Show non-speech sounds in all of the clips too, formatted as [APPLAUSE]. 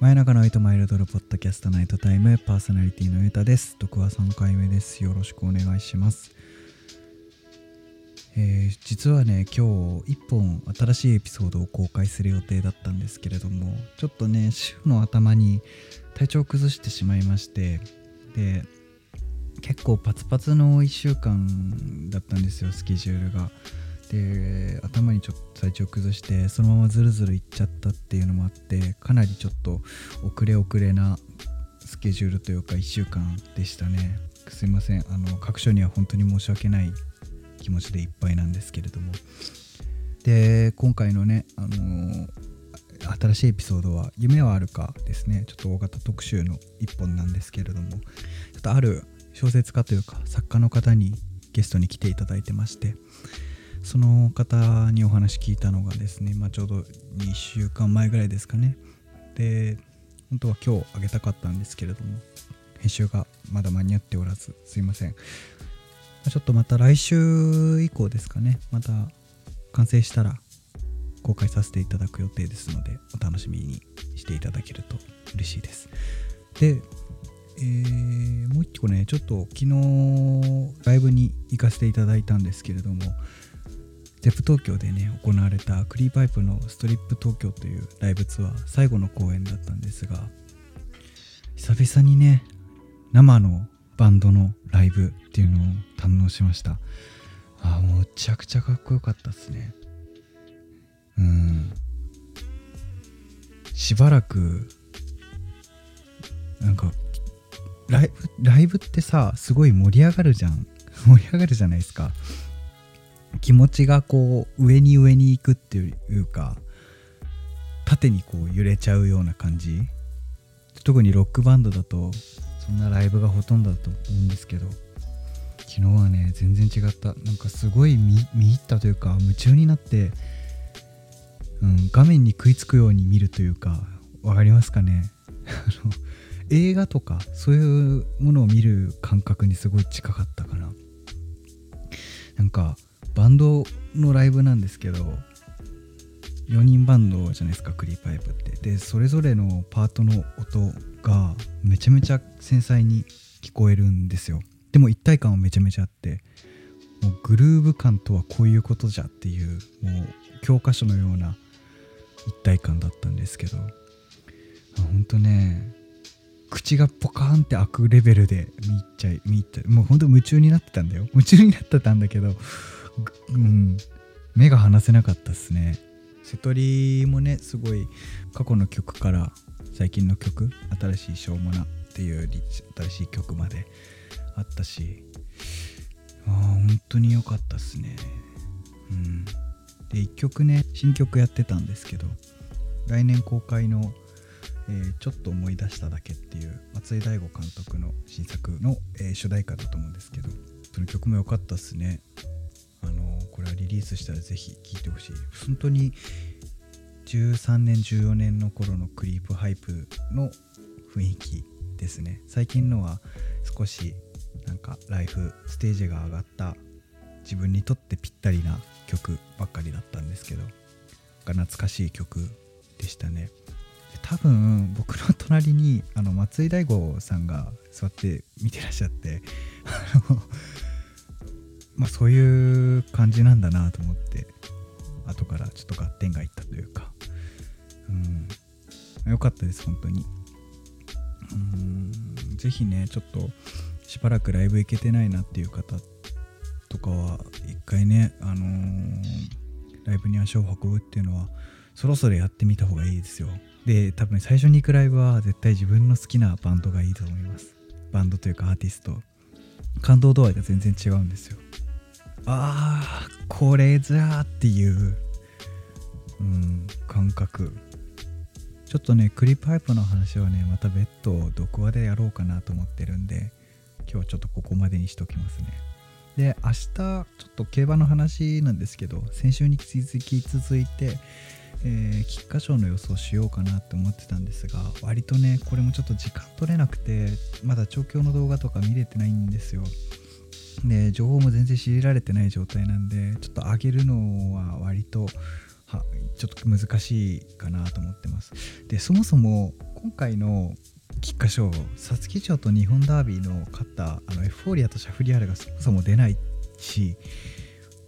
真夜中の糸マイルドルポッドキャストナイトタイムパーソナリティのゆたです。読は3回目です。よろしくお願いします。えー実はね、今日1本新しいエピソードを公開する予定だったんですけれども、ちょっとね、週の頭に体調を崩してしまいまして、で、結構パツパツの1週間だったんですよ、スケジュールが。で頭にちょっと体調崩してそのままズルズルいっちゃったっていうのもあってかなりちょっと遅れ遅れなスケジュールというか1週間でしたね。すいません。あの各所には本当に申し訳ない気持ちでいっぱいなんですけれども。で今回のねあの新しいエピソードは「夢はあるか」ですね。ちょっと大型特集の一本なんですけれども。ちょっとある小説家というか作家の方にゲストに来ていただいてまして。その方にお話聞いたのがですね、まあ、ちょうど2週間前ぐらいですかね。で、本当は今日あげたかったんですけれども、編集がまだ間に合っておらず、すいません。ちょっとまた来週以降ですかね、また完成したら公開させていただく予定ですので、お楽しみにしていただけると嬉しいです。で、えーもう一個ね、ちょっと昨日ライブに行かせていただいたんですけれども、ゼプ東京でね行われたクリーパイプのストリップ東京というライブツアー最後の公演だったんですが久々にね生のバンドのライブっていうのを堪能しました。あーもうむちゃくちゃかっこよかったっすね。うん。しばらくなんかライブライブってさすごい盛り上がるじゃん。盛り上がるじゃないですか。気持ちがこう上に上に行くっていうか縦にこう揺れちゃうような感じ。特にロックバンドだとそんなライブがほとんどだと思うんですけど昨日はね全然違った。なんかすごい見入ったというか夢中になって、うん、画面に食いつくように見るというかわかりますかね？映画とかそういうものを見る感覚にすごい近かったかな。なんかバンドのライブなんですけど4人バンドじゃないですかクリーパイプって。でそれぞれのパートの音がめちゃめちゃ繊細に聞こえるんですよ。でも一体感はめちゃめちゃあってもうグルーヴ感とはこういうことじゃっていうもう教科書のような一体感だったんですけど。ほんとね口がポカーンって開くレベルで見入っちゃい見っちゃいもうほんと夢中になってたんだよ。夢中になってたんだけどうん、目が離せなかったっすね。瀬戸りもねすごい過去の曲から最近の曲新しい「しょうもな」っていうリ新しい曲まであったしあ本当に良かったっすね。うん。で1曲ね新曲やってたんですけど来年公開のえーちょっと思い出しただけっていう松井大悟監督の新作の、えー主題歌だと思うんですけどその曲も良かったっすね。リースしたらぜひ聴いてほしい。本当に13年14年の頃のクリープハイプの雰囲気ですね。最近のは少しなんかライフステージが上がった自分にとってぴったりな曲ばっかりだったんですけどが懐かしい曲でしたね。多分僕の隣にあの松井大悟さんが座って見てらっしゃってあのまあそういう感じなんだなと思って後からちょっと合点がいったというか。うん。よかったです本当に。うん。ぜひねちょっとしばらくライブ行けてないなっていう方とかは一回ねあのーライブに足を運ぶっていうのはそろそろやってみた方がいいですよ。で多分最初に行くライブは絶対自分の好きなバンドがいいと思います。バンドというかアーティスト。感動度合いが全然違うんですよ。あーこれじゃあっていう、うん、感覚。ちょっとねクリップハイプの話はねまた別途毒話でやろうかなと思ってるんで今日はちょっとここまでにしときますね。で明日ちょっと競馬の話なんですけど先週に引き続き続いてえー、菊花賞の予想しようかなって思ってたんですが割とねこれもちょっと時間取れなくてまだ調教の動画とか見れてないんですよ。で情報も全然知りられてない状態なんでちょっと上げるのは割とはちょっと難しいかなと思ってます。でそもそも今回の菊花賞皐月賞と日本ダービーの勝ったあのエフフォーリアとシャフリヤールがそもそも出ないし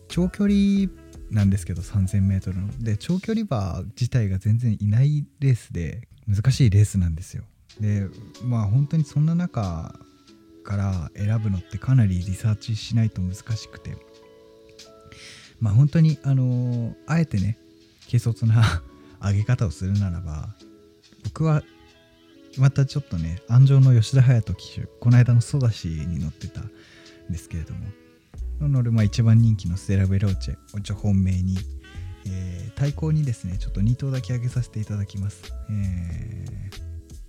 長距離なんですけど 3000m の。で長距離馬自体が全然いないレースで難しいレースなんですよ。でまあ本当にそんな中から選ぶのってかなりリサーチしないと難しくて。まあ本当にあのあえてね軽率な [LAUGHS] 上げ方をするならば僕はまたちょっとね安城の吉田隼人騎手この間のソダシに乗ってたんですけれどもの乗るまあ一番人気のステラ・ベローチェをちょ本命に、えー対抗にですねちょっと2頭だけ上げさせていただきます、え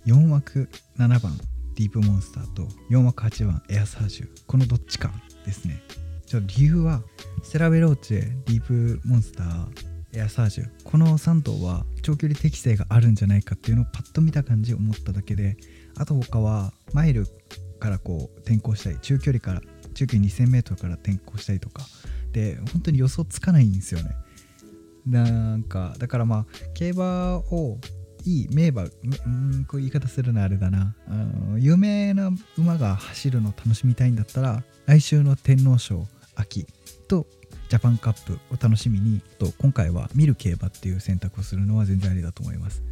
4枠7番ディープモンスターと4枠8番エアサージュ。このどっちかですね。ちょ理由はステラ・ベローチェディープモンスターエアサージュこの3頭は長距離適性があるんじゃないかっていうのをパッと見た感じ思っただけであと他はマイルからこう転向したり中距離から中距離 2000m から転向したりとか。で本当に予想つかないんですよね。なんかだからまあ競馬をいい名馬うんこういう言い方するのはあれだな。有名な馬が走るのを楽しみたいんだったら来週の天皇賞秋とジャパンカップを楽しみにと今回は見る競馬っていう選択をするのは全然ありだと思います。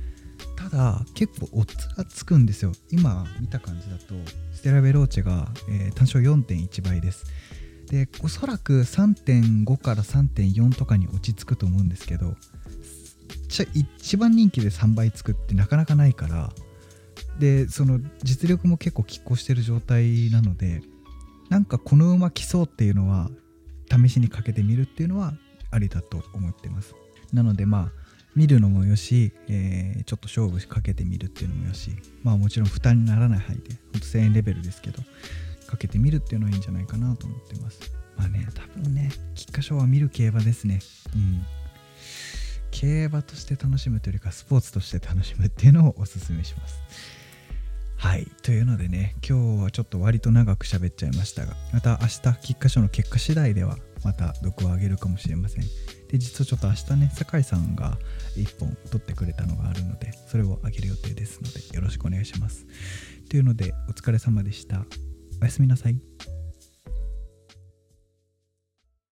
ただ結構オッズがつくんですよ。今見た感じだとステラ・ベローチェが、えー単勝4.1倍です。でおそらく3.5から3.4とかに落ち着くと思うんですけど一番人気で3倍つくってなかなかないからでその実力も結構拮抗してる状態なのでなんかこの馬来そうっていうのは試しにかけてみるっていうのはありだと思ってます。なのでまあ見るのもよし、えーちょっと勝負かけてみるっていうのもよし。まあもちろん負担にならない範囲でほんと1000円レベルですけどかけてみるっていうのはいいんじゃないかなと思ってます。まあね多分ね菊花賞は見る競馬ですね。うん。競馬として楽しむというかスポーツとして楽しむっていうのをおすすめします。はい。というのでね今日はちょっと割と長く喋っちゃいましたがまた明日菊花賞の結果次第ではまた毒をあげるかもしれません。で実はちょっと明日ね酒井さんが1本取ってくれたのがあるのでそれをあげる予定ですのでよろしくお願いします。というのでお疲れ様でした。おやすみなさい。